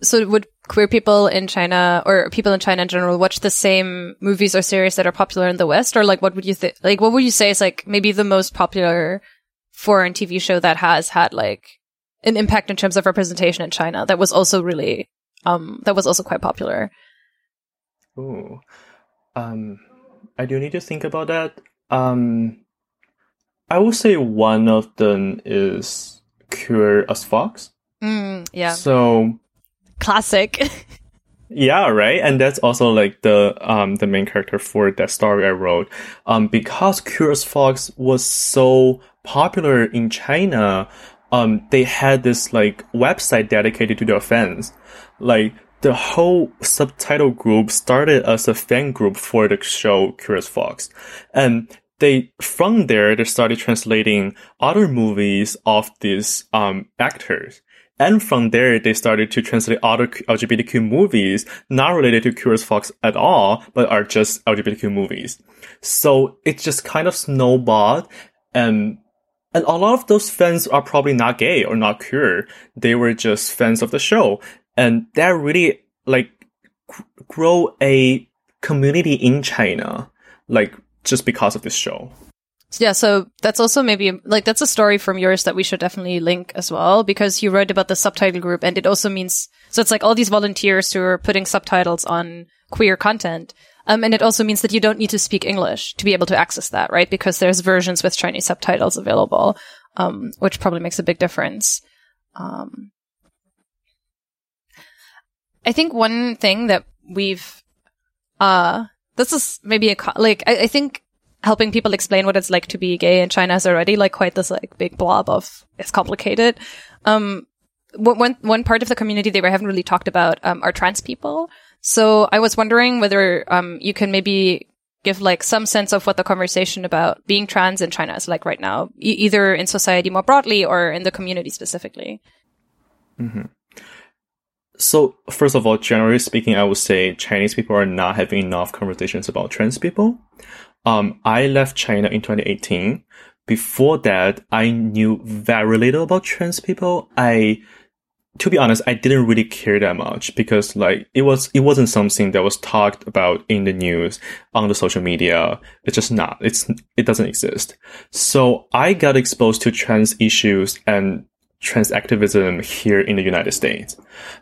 So would queer people in China or people in China in general watch the same movies or series that are popular in the West? Or like what would you think like what would you say is like maybe the most popular foreign TV show that has had like an impact in terms of representation in China that was also really um that was also quite popular? Oh, um, I do need to think about that. Um, I would say one of them is Queer as Folk. Mm, yeah. So classic. yeah, right. And that's also like the um the main character for that story I wrote. Um, because Queer as Folk was so popular in China, um, they had this like website dedicated to their fans. Like the whole subtitle group started as a fan group for the show Queer as Folk. And they, from there, they started translating other movies of these, um, actors. And from there, they started to translate other LGBTQ movies, not related to as Folk at all, but are just LGBTQ movies. So it just kind of snowballed and and a lot of those fans are probably not gay or not queer. They were just fans of the show and that really like grow a community in China, like just because of this show. Yeah, so that's also maybe like that's a story from yours that we should definitely link as well because you wrote about the subtitle group and it also means so it's like all these volunteers who are putting subtitles on queer content. Um, and it also means that you don't need to speak English to be able to access that, right? Because there's versions with Chinese subtitles available, um, which probably makes a big difference. Um, I think one thing that we've, uh, this is maybe a, like, I, I, think helping people explain what it's like to be gay in China is already like quite this like big blob of, it's complicated. Um, one, one part of the community that we haven't really talked about, um, are trans people. So I was wondering whether, um, you can maybe give like some sense of what the conversation about being trans in China is like right now, e- either in society more broadly or in the community specifically. Mm-hmm. So, first of all, generally speaking, I would say Chinese people are not having enough conversations about trans people. Um, I left China in 2018. Before that, I knew very little about trans people. I, to be honest, I didn't really care that much because like it was, it wasn't something that was talked about in the news, on the social media. It's just not, it's, it doesn't exist. So I got exposed to trans issues and trans activism here in the United States.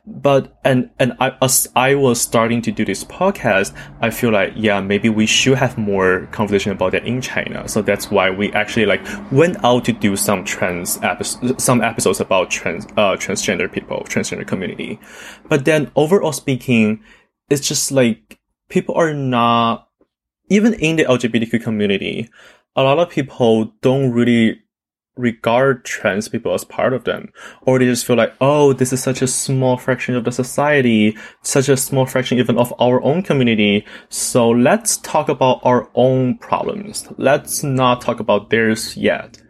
But and and I, as I was starting to do this podcast, I feel like yeah, maybe we should have more conversation about that in China. So that's why we actually like went out to do some trans episodes, some episodes about trans uh, transgender people, transgender community. But then overall speaking, it's just like people are not even in the LGBTQ community. A lot of people don't really regard trans people as part of them. Or they just feel like, oh, this is such a small fraction of the society, such a small fraction even of our own community. So let's talk about our own problems. Let's not talk about theirs yet.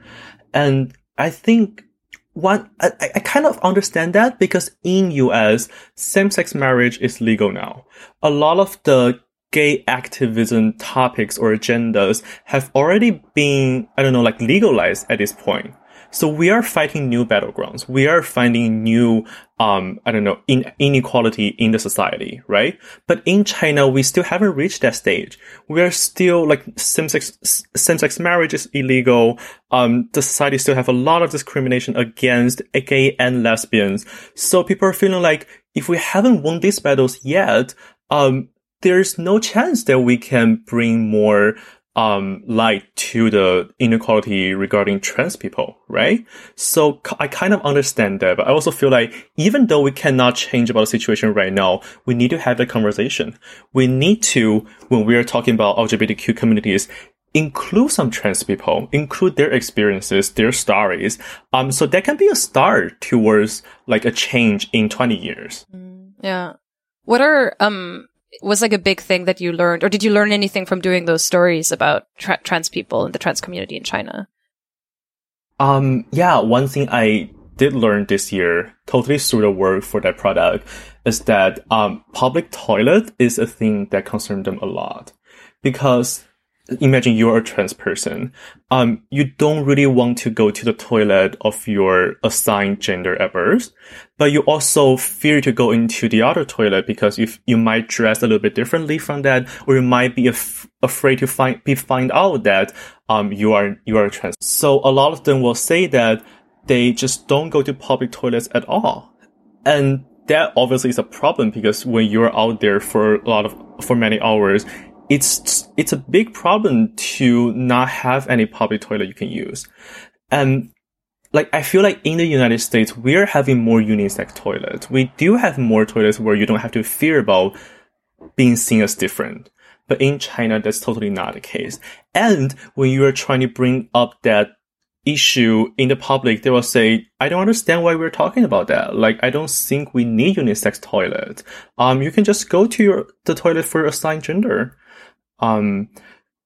And I think one, I, I kind of understand that because in US, same-sex marriage is legal now. A lot of the gay activism topics or agendas have already been, I don't know, like legalized at this point. So we are fighting new battlegrounds. We are finding new, um, I don't know, in, inequality in the society, right? But in China, we still haven't reached that stage. We are still like same-sex, same-sex marriage is illegal. Um, the society still have a lot of discrimination against gay and lesbians. So people are feeling like if we haven't won these battles yet, um, there's no chance that we can bring more um, light to the inequality regarding trans people, right? So I kind of understand that, but I also feel like even though we cannot change about the situation right now, we need to have that conversation. We need to, when we are talking about LGBTQ communities, include some trans people, include their experiences, their stories. Um, so that can be a start towards like a change in 20 years. Mm, yeah. What are, um, was like a big thing that you learned, or did you learn anything from doing those stories about tra- trans people and the trans community in China? Um, yeah, one thing I did learn this year, totally through the work for that product, is that um, public toilet is a thing that concerns them a lot because imagine you're a trans person. Um, you don't really want to go to the toilet of your assigned gender at birth, but you also fear to go into the other toilet because you you might dress a little bit differently from that, or you might be af- afraid to find be find out that um you are you are trans. So a lot of them will say that they just don't go to public toilets at all, and that obviously is a problem because when you're out there for a lot of for many hours it's it's a big problem to not have any public toilet you can use. And like I feel like in the United States we're having more unisex toilets. We do have more toilets where you don't have to fear about being seen as different. But in China that's totally not the case. And when you are trying to bring up that issue in the public, they will say, I don't understand why we're talking about that. Like, I don't think we need unisex toilet. Um, you can just go to your, the toilet for assigned gender. Um,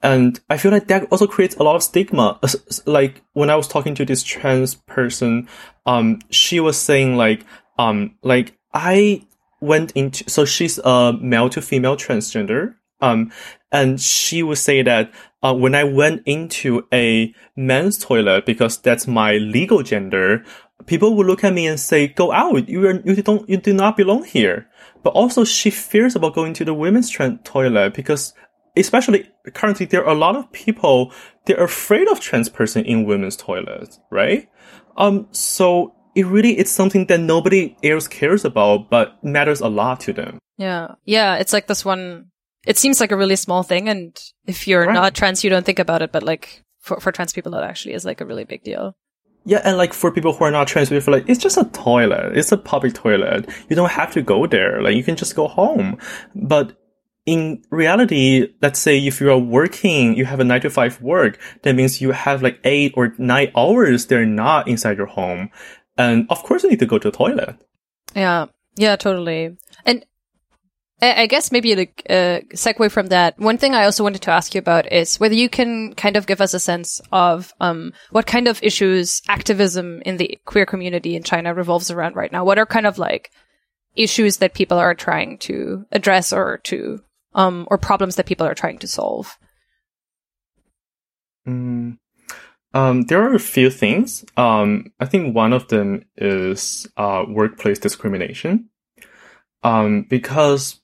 and I feel like that also creates a lot of stigma. Like when I was talking to this trans person, um, she was saying like, um, like I went into, so she's a male to female transgender. Um, and she would say that, uh, when I went into a men's toilet because that's my legal gender, people would look at me and say, go out. You are, you don't, you do not belong here. But also she fears about going to the women's toilet because especially currently, there are a lot of people they're afraid of trans person in women's toilets, right? Um, so it really it's something that nobody else cares about, but matters a lot to them. Yeah, yeah, it's like this one. It seems like a really small thing, and if you're right. not trans, you don't think about it. But like for for trans people, that actually is like a really big deal. Yeah, and like for people who are not trans, we feel like it's just a toilet. It's a public toilet. You don't have to go there. Like you can just go home. But in reality, let's say if you are working, you have a nine to five work, that means you have like eight or nine hours they're not inside your home. And of course you need to go to the toilet. Yeah. Yeah, totally. And I guess maybe like uh, segue from that. One thing I also wanted to ask you about is whether you can kind of give us a sense of um, what kind of issues activism in the queer community in China revolves around right now. What are kind of like issues that people are trying to address or to um, or problems that people are trying to solve? Mm, um, there are a few things. Um, I think one of them is uh, workplace discrimination, um, because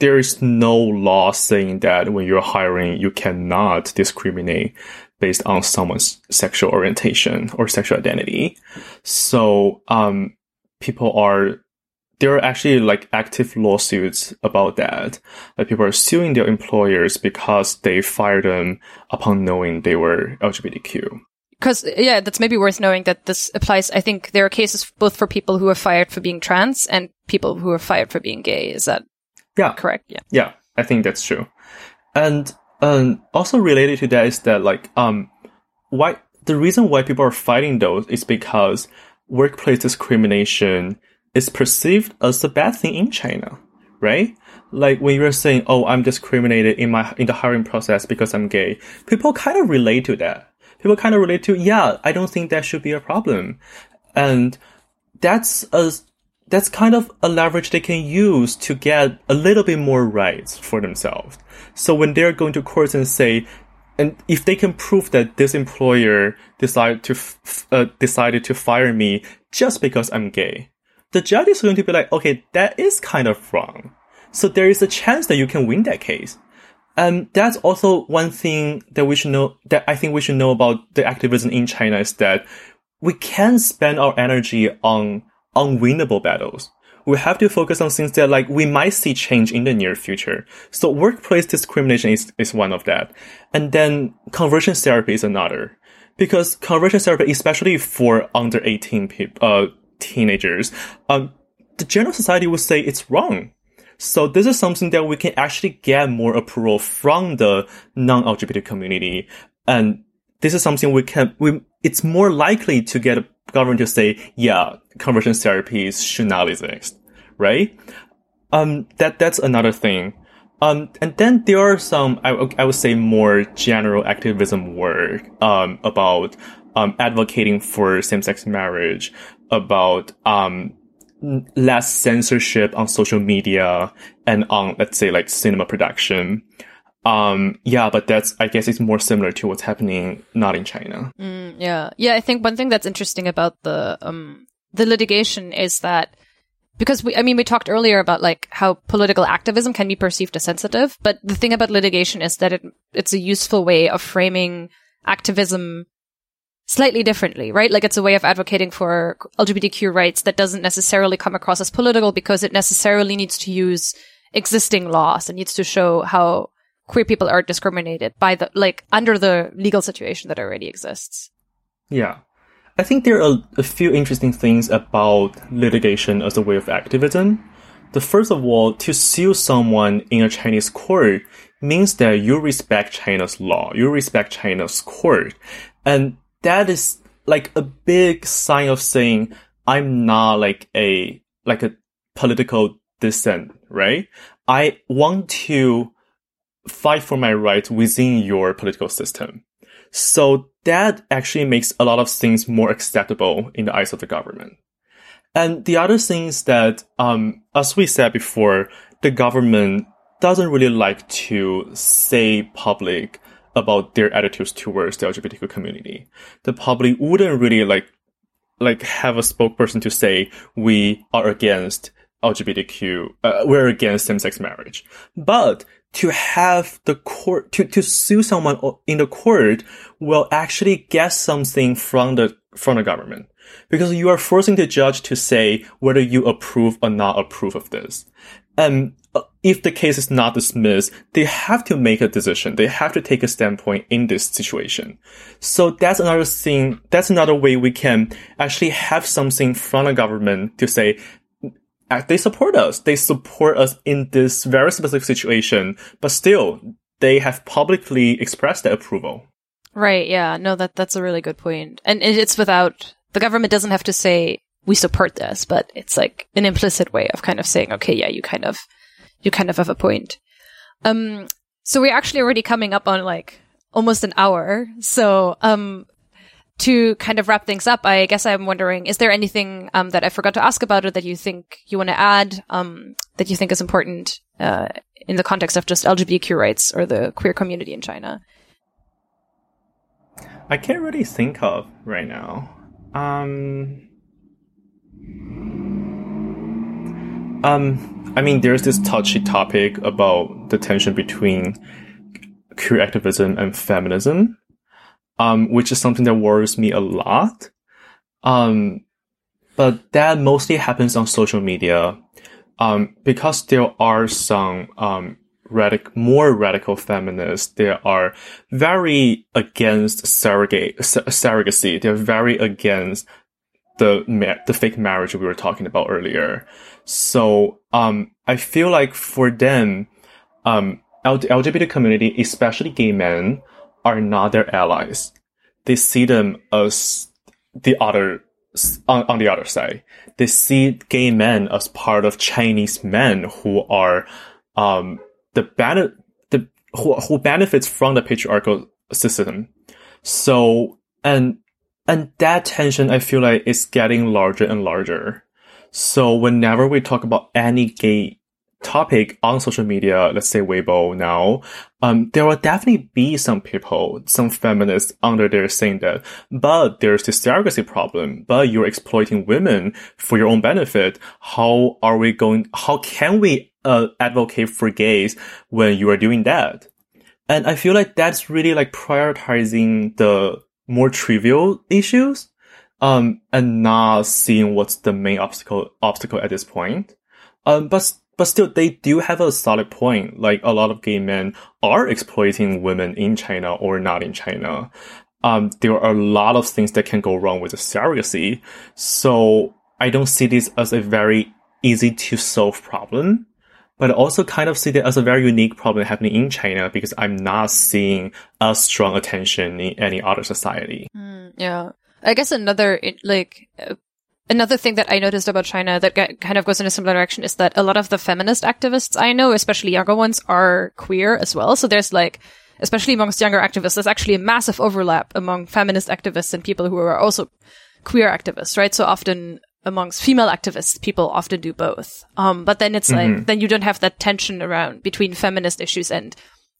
there is no law saying that when you're hiring, you cannot discriminate based on someone's sexual orientation or sexual identity. So, um, people are there are actually like active lawsuits about that. Like people are suing their employers because they fired them upon knowing they were LGBTQ. Because yeah, that's maybe worth knowing that this applies. I think there are cases both for people who are fired for being trans and people who are fired for being gay. Is that yeah correct? Yeah, yeah, I think that's true. And um, also related to that is that like um, why the reason why people are fighting those is because workplace discrimination is perceived as a bad thing in China, right? Like when you're saying, "Oh, I'm discriminated in my in the hiring process because I'm gay," people kind of relate to that. People kind of relate to, "Yeah, I don't think that should be a problem," and that's a that's kind of a leverage they can use to get a little bit more rights for themselves. So when they're going to court and say, and if they can prove that this employer decided to f- uh, decided to fire me just because I'm gay, the judge is going to be like, okay, that is kind of wrong. So there is a chance that you can win that case. And that's also one thing that we should know, that I think we should know about the activism in China is that we can't spend our energy on unwinnable battles. we have to focus on things that like we might see change in the near future. So workplace discrimination is, is one of that. And then conversion therapy is another. Because conversion therapy, especially for under 18 people, uh, teenagers, um, the general society would say it's wrong. So this is something that we can actually get more approval from the non-LGBT community. And this is something we can, we, it's more likely to get a government to say, yeah, conversion therapies should not exist, right? Um, that, that's another thing. Um, and then there are some, I, I would say more general activism work, um, about, um, advocating for same-sex marriage, about, um, less censorship on social media and on, let's say, like cinema production. Um, yeah, but that's, I guess it's more similar to what's happening not in China. Mm, yeah. Yeah. I think one thing that's interesting about the, um, the litigation is that because we, I mean, we talked earlier about like how political activism can be perceived as sensitive, but the thing about litigation is that it, it's a useful way of framing activism slightly differently, right? Like it's a way of advocating for LGBTQ rights that doesn't necessarily come across as political because it necessarily needs to use existing laws and needs to show how queer people are discriminated by the, like, under the legal situation that already exists. Yeah. I think there are a, few interesting things about litigation as a way of activism. The first of all, to sue someone in a Chinese court means that you respect China's law, you respect China's court. And that is like a big sign of saying I'm not like a like a political dissent, right? I want to fight for my rights within your political system. So that actually makes a lot of things more acceptable in the eyes of the government. And the other thing is that, um, as we said before, the government doesn't really like to say public about their attitudes towards the LGBTQ community. The public wouldn't really like like have a spokesperson to say we are against LGBTQ, uh, we're against same-sex marriage. But to have the court to, to sue someone in the court will actually get something from the from the government because you are forcing the judge to say whether you approve or not approve of this. And uh, if the case is not dismissed, they have to make a decision. They have to take a standpoint in this situation. So that's another thing. That's another way we can actually have something from the government to say, uh, they support us. They support us in this very specific situation, but still they have publicly expressed their approval. Right. Yeah. No, that, that's a really good point. And it's without, the government doesn't have to say, we support this, but it's like an implicit way of kind of saying, okay, yeah, you kind of, you kind of have a point. Um, so we're actually already coming up on like almost an hour. So, um, to kind of wrap things up, I guess I'm wondering, is there anything, um, that I forgot to ask about or that you think you want to add, um, that you think is important, uh, in the context of just LGBTQ rights or the queer community in China? I can't really think of right now. Um, Um, I mean, there's this touchy topic about the tension between queer activism and feminism, um, which is something that worries me a lot. Um, but that mostly happens on social media, um, because there are some, um, radic- more radical feminists. They are very against surrogate, surrogacy. They're very against the ma- the fake marriage we were talking about earlier. So um, I feel like for them, um, LGBT community, especially gay men, are not their allies. They see them as the other on, on the other side. They see gay men as part of Chinese men who are um, the ben- the who, who benefits from the patriarchal system. So and and that tension, I feel like, is getting larger and larger. So whenever we talk about any gay topic on social media, let's say Weibo now, um, there will definitely be some people, some feminists under there saying that, but there's this surrogacy problem, but you're exploiting women for your own benefit. How are we going, how can we uh, advocate for gays when you are doing that? And I feel like that's really like prioritizing the more trivial issues. um, and not seeing what's the main obstacle obstacle at this point. Um, but but still, they do have a solid point. Like a lot of gay men are exploiting women in China or not in China. Um, there are a lot of things that can go wrong with the surrogacy. So I don't see this as a very easy to solve problem, but also kind of see that as a very unique problem happening in China because I'm not seeing a strong attention in any other society. Mm, yeah. I guess another, like, uh, another thing that I noticed about China that kind of goes in a similar direction is that a lot of the feminist activists I know, especially younger ones, are queer as well. So there's like, especially amongst younger activists, there's actually a massive overlap among feminist activists and people who are also queer activists, right? So often amongst female activists, people often do both. Um, but then it's mm-hmm. like, then you don't have that tension around between feminist issues and,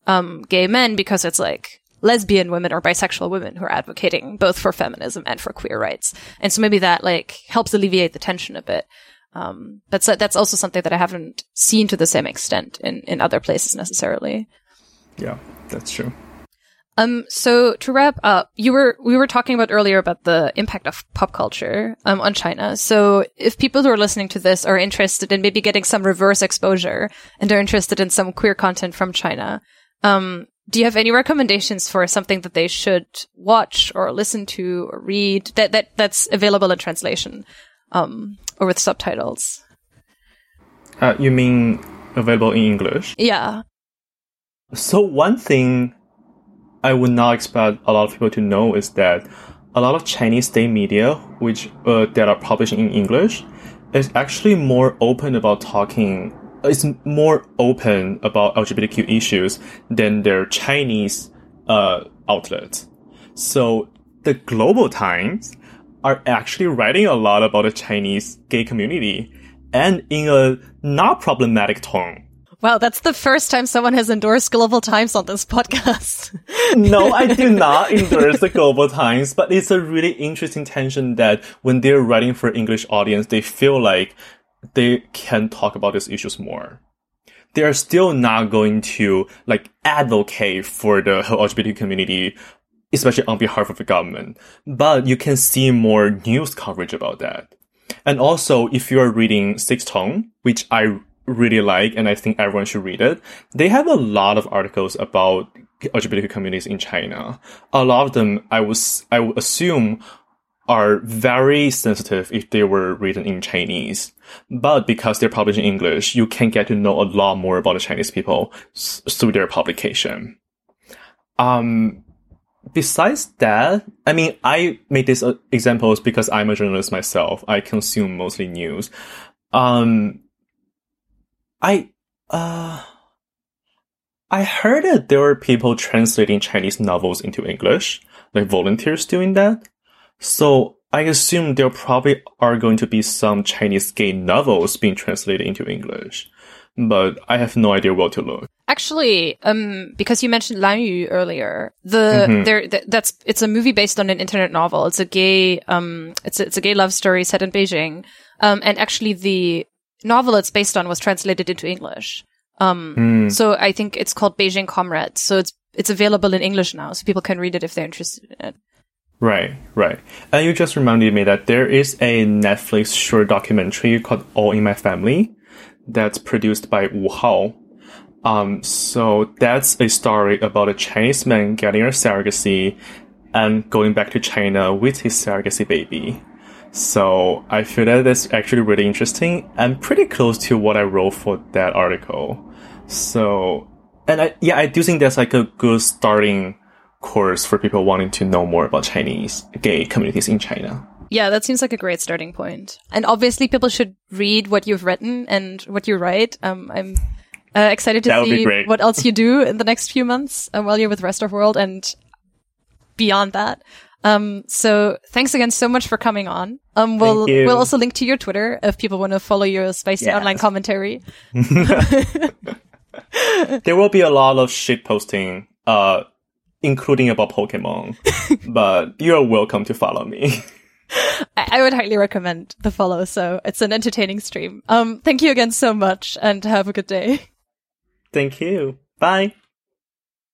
um, gay men because it's like, lesbian women or bisexual women who are advocating both for feminism and for queer rights. And so maybe that like helps alleviate the tension a bit. Um, but so that's also something that I haven't seen to the same extent in, in other places necessarily. Yeah, that's true. Um, so to wrap up, you were, we were talking about earlier about the impact of pop culture, um, on China. So if people who are listening to this are interested in maybe getting some reverse exposure and are interested in some queer content from China, um, do you have any recommendations for something that they should watch or listen to or read that, that that's available in translation, um, or with subtitles? Uh, you mean available in English? Yeah. So one thing I would not expect a lot of people to know is that a lot of Chinese state media, which uh, that are publishing in English, is actually more open about talking. It's more open about LGBTQ issues than their Chinese uh, outlets. So the Global Times are actually writing a lot about the Chinese gay community and in a not problematic tone. Wow, that's the first time someone has endorsed Global Times on this podcast. no, I do not endorse the Global Times, but it's a really interesting tension that when they're writing for English audience, they feel like they can talk about these issues more. They are still not going to like advocate for the LGBT community, especially on behalf of the government, but you can see more news coverage about that. And also, if you're reading Sixth Tone, which I really like, and I think everyone should read it. They have a lot of articles about LGBTQ communities in China. A lot of them, I was, I would assume, are very sensitive if they were written in Chinese. But because they're published in English, you can get to know a lot more about the Chinese people through their publication. Um, besides that, I mean, I made these uh, examples because I'm a journalist myself. I consume mostly news. Um, I uh I heard that there were people translating Chinese novels into English, like volunteers doing that. So I assume there probably are going to be some Chinese gay novels being translated into English, but I have no idea where to look. Actually, um, because you mentioned Lan Yu earlier, the mm-hmm. there th- that's it's a movie based on an internet novel. It's a gay um, it's a, it's a gay love story set in Beijing. Um, and actually the novel it's based on was translated into English. Um, mm. so I think it's called Beijing Comrades. So it's, it's available in English now, so people can read it if they're interested in it. Right, right. And you just reminded me that there is a Netflix short documentary called All in My Family that's produced by Wu Hao. Um, so that's a story about a Chinese man getting a surrogacy and going back to China with his surrogacy baby. So I feel that that's actually really interesting and pretty close to what I wrote for that article. So, and I, yeah, I do think that's like a good starting course for people wanting to know more about Chinese gay communities in China. Yeah, that seems like a great starting point. And obviously people should read what you've written and what you write. Um, I'm uh, excited to see what else you do in the next few months uh, while you're with Rest of World and beyond that. Um, so thanks again so much for coming on. Um, we'll, we'll also link to your Twitter if people want to follow your spicy yes. online commentary. there will be a lot of shit posting, uh, including about Pokemon, but you're welcome to follow me. I, I would highly recommend the follow. So it's an entertaining stream. Um, thank you again so much and have a good day. Thank you. Bye.